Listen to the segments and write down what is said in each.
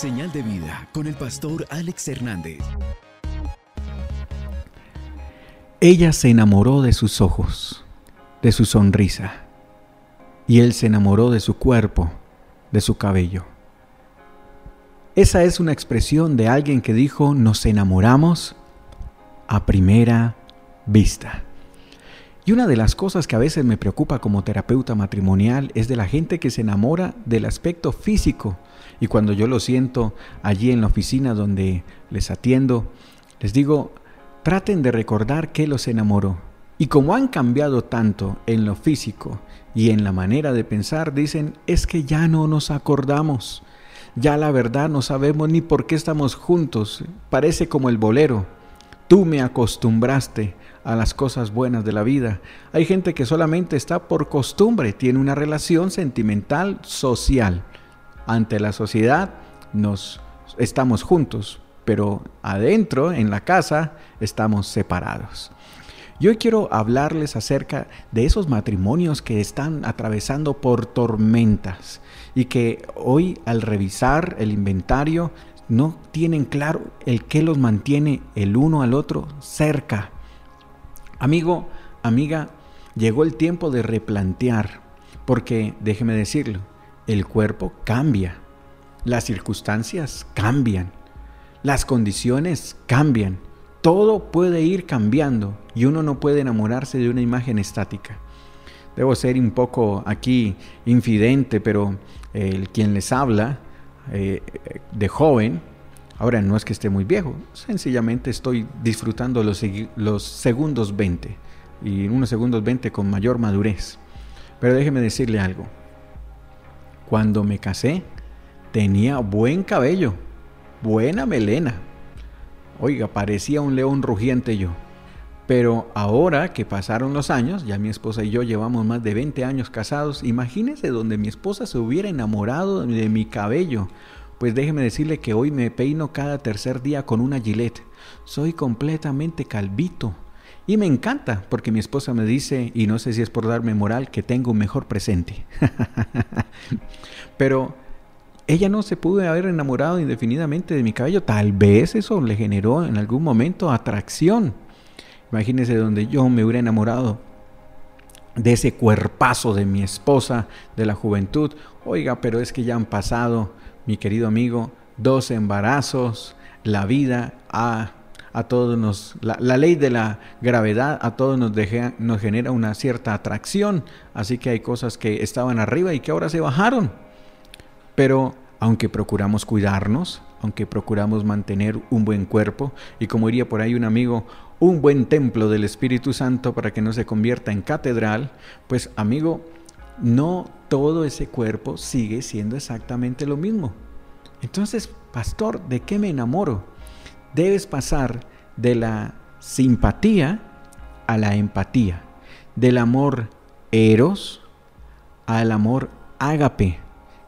Señal de vida con el pastor Alex Hernández. Ella se enamoró de sus ojos, de su sonrisa, y él se enamoró de su cuerpo, de su cabello. Esa es una expresión de alguien que dijo, nos enamoramos a primera vista. Y una de las cosas que a veces me preocupa como terapeuta matrimonial es de la gente que se enamora del aspecto físico. Y cuando yo lo siento allí en la oficina donde les atiendo, les digo, traten de recordar qué los enamoró. Y como han cambiado tanto en lo físico y en la manera de pensar, dicen, es que ya no nos acordamos. Ya la verdad no sabemos ni por qué estamos juntos. Parece como el bolero. Tú me acostumbraste a las cosas buenas de la vida. Hay gente que solamente está por costumbre, tiene una relación sentimental social. Ante la sociedad nos estamos juntos, pero adentro, en la casa, estamos separados. Yo quiero hablarles acerca de esos matrimonios que están atravesando por tormentas y que hoy al revisar el inventario no tienen claro el que los mantiene el uno al otro cerca Amigo, amiga, llegó el tiempo de replantear, porque déjeme decirlo, el cuerpo cambia, las circunstancias cambian, las condiciones cambian, todo puede ir cambiando y uno no puede enamorarse de una imagen estática. Debo ser un poco aquí infidente, pero el quien les habla eh, de joven Ahora no es que esté muy viejo, sencillamente estoy disfrutando los, segundos 20 y unos segundos 20 con mayor madurez. Pero déjeme decirle algo. Cuando me casé tenía buen cabello, buena melena. Oiga, parecía un león rugiente yo. Pero ahora que pasaron los años, ya mi esposa y yo llevamos más de 20 años casados, imagínese donde mi esposa se hubiera enamorado de mi cabello pues déjeme decirle que hoy me peino cada tercer día con una gilet. Soy completamente calvito. Y me encanta porque mi esposa me dice, y no sé si es por darme moral, que tengo un mejor presente. Pero ella no se pudo haber enamorado indefinidamente de mi cabello. Tal vez eso le generó en algún momento atracción. Imagínese donde yo me hubiera enamorado de ese cuerpazo de mi esposa de la juventud. Oiga, pero es que ya han pasado mi querido amigo, dos embarazos, la vida a, a todos nos, la, ley de la gravedad a todos nos, nos genera una cierta atracción, así que hay cosas que estaban arriba y que ahora se bajaron. Pero aunque procuramos cuidarnos, aunque procuramos mantener un buen cuerpo, y como diría por ahí un amigo, un buen templo del Espíritu Santo para que no se convierta en catedral, pues amigo, no todo ese cuerpo sigue siendo exactamente lo mismo. Entonces, pastor, ¿de qué me enamoro? Debes pasar de la simpatía a la empatía, del amor eros al amor ágape,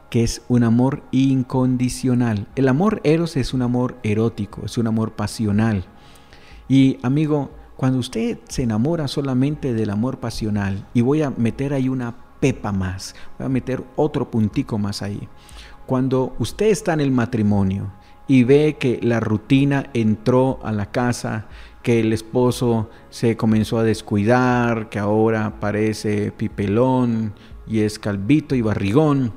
que es un amor incondicional. El amor eros es un amor erótico, es un amor pasional. Y amigo, cuando usted se enamora solamente del amor pasional, y voy a meter ahí una pepa más. Voy a meter otro puntico más ahí. Cuando usted está en el matrimonio y ve que la rutina entró a la casa, que el esposo se comenzó a descuidar, que ahora parece pipelón y es calvito y barrigón,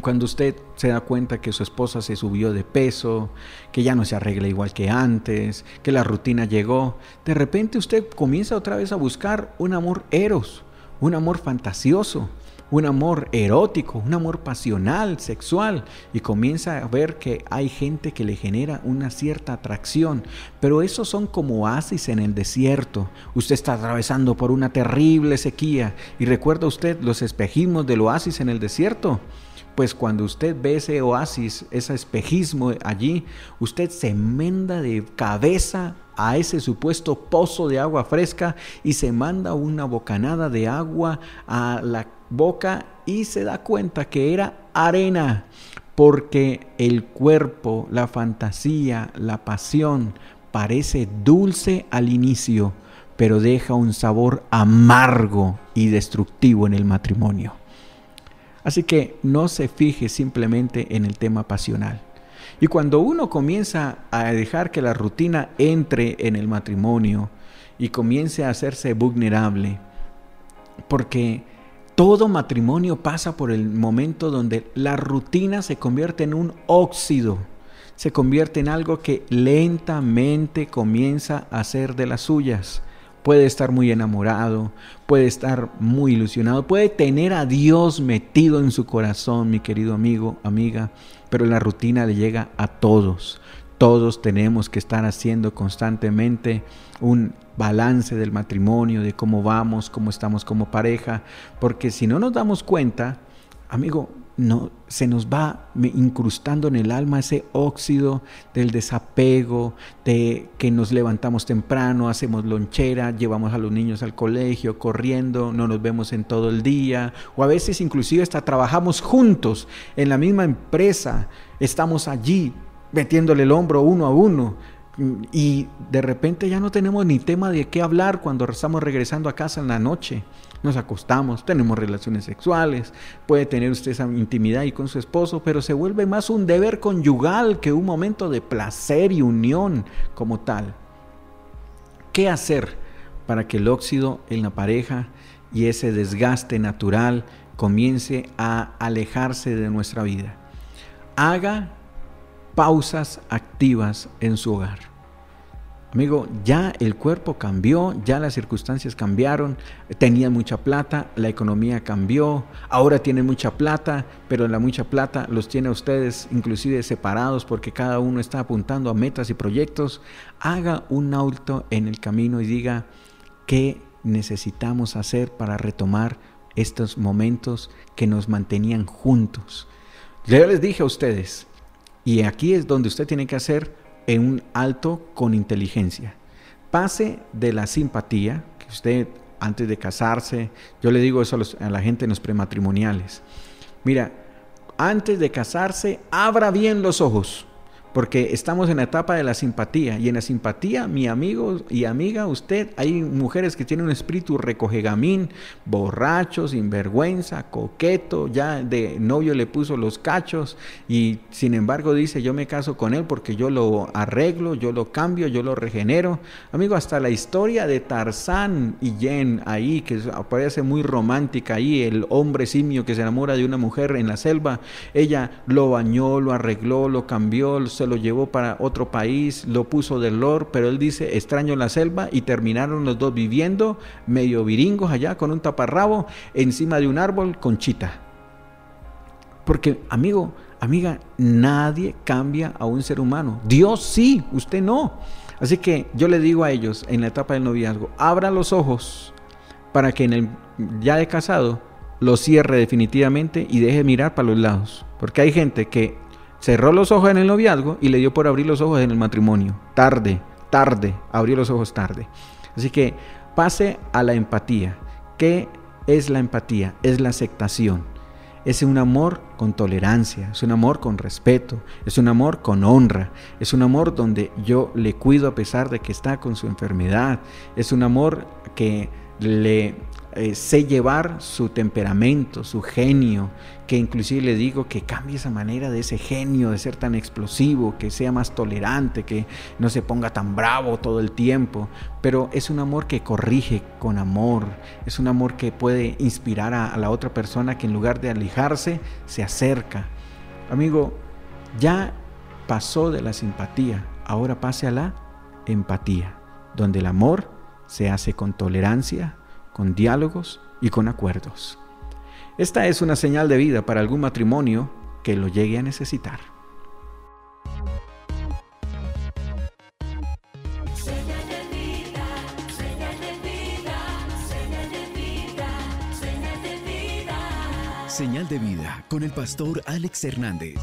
cuando usted se da cuenta que su esposa se subió de peso, que ya no se arregla igual que antes, que la rutina llegó, de repente usted comienza otra vez a buscar un amor eros, un amor fantasioso, un amor erótico, un amor pasional, sexual, y comienza a ver que hay gente que le genera una cierta atracción, pero esos son como oasis en el desierto. Usted está atravesando por una terrible sequía y recuerda usted los espejismos del oasis en el desierto. Pues cuando usted ve ese oasis, ese espejismo allí, usted se enmenda de cabeza a ese supuesto pozo de agua fresca y se manda una bocanada de agua a la boca y se da cuenta que era arena, porque el cuerpo, la fantasía, la pasión parece dulce al inicio, pero deja un sabor amargo y destructivo en el matrimonio. Así que no se fije simplemente en el tema pasional. Y cuando uno comienza a dejar que la rutina entre en el matrimonio y comience a hacerse vulnerable, porque todo matrimonio pasa por el momento donde la rutina se convierte en un óxido, se convierte en algo que lentamente comienza a ser de las suyas. Puede estar muy enamorado, puede estar muy ilusionado, puede tener a Dios metido en su corazón, mi querido amigo, amiga, pero la rutina le llega a todos. Todos tenemos que estar haciendo constantemente un balance del matrimonio, de cómo vamos, cómo estamos como pareja, porque si no nos damos cuenta, amigo, no, se nos va incrustando en el alma ese óxido del desapego, de que nos levantamos temprano, hacemos lonchera, llevamos a los niños al colegio corriendo, no nos vemos en todo el día, o a veces inclusive hasta trabajamos juntos en la misma empresa, estamos allí metiéndole el hombro uno a uno, y de repente ya no tenemos ni tema de qué hablar cuando estamos regresando a casa en la noche. Nos acostamos, tenemos relaciones sexuales, puede tener usted esa intimidad y con su esposo, pero se vuelve más un deber conyugal que un momento de placer y unión como tal. ¿Qué hacer para que el óxido en la pareja y ese desgaste natural comience a alejarse de nuestra vida? Haga pausas activas en su hogar. Amigo, ya el cuerpo cambió, ya las circunstancias cambiaron, tenía mucha plata, la economía cambió, ahora tiene mucha plata, pero la mucha plata los tiene a ustedes inclusive separados porque cada uno está apuntando a metas y proyectos. Haga un auto en el camino y diga qué necesitamos hacer para retomar estos momentos que nos mantenían juntos. Yo les dije a ustedes, y aquí es donde usted tiene que hacer en un alto con inteligencia. Pase de la simpatía, que usted antes de casarse, yo le digo eso a, a la gente en los prematrimoniales. Mira, antes de casarse, abra bien los ojos porque estamos en la etapa de la simpatía y en la simpatía, mi amigo y amiga, usted, hay mujeres que tienen un espíritu recogegamín, borracho, sinvergüenza, coqueto, ya de novio le puso los cachos y sin embargo dice yo me caso con él porque yo lo arreglo, yo lo cambio, yo lo regenero. Amigo, hasta la historia de Tarzán y Jen ahí, que parece muy romántica ahí, el hombre simio que se enamora de una mujer en la selva, ella lo bañó, lo arregló, lo cambió, se lo llevó para otro país, lo puso del lord, pero él dice, extraño la selva y terminaron los dos viviendo medio viringos allá con un taparrabo encima de un árbol con chita. Porque, amigo, amiga, nadie cambia a un ser humano. Dios sí, usted no. Así que yo le digo a ellos en la etapa del noviazgo, abra los ojos para que en el ya de casado lo cierre definitivamente y deje mirar para los lados. Porque hay gente que Cerró los ojos en el noviazgo y le dio por abrir los ojos en el matrimonio. Tarde, tarde, abrió los ojos tarde. Así que pase a la empatía. ¿Qué es la empatía? Es la aceptación. Es un amor con tolerancia, es un amor con respeto, es un amor con honra, es un amor donde yo le cuido a pesar de que está con su enfermedad, es un amor que le eh, sé llevar su temperamento, su genio, que inclusive le digo que cambie esa manera de ese genio, de ser tan explosivo, que sea más tolerante, que no se ponga tan bravo todo el tiempo, pero es un amor que corrige con amor, es un amor que puede inspirar a, a la otra persona que en lugar de alejarse, se acerca. Amigo, ya pasó de la simpatía, ahora pase a la empatía, donde el amor se hace con tolerancia, con diálogos y con acuerdos. Esta es una señal de vida para algún matrimonio que lo llegue a necesitar. Señal de vida con el pastor Alex Hernández.